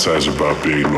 fantasize about being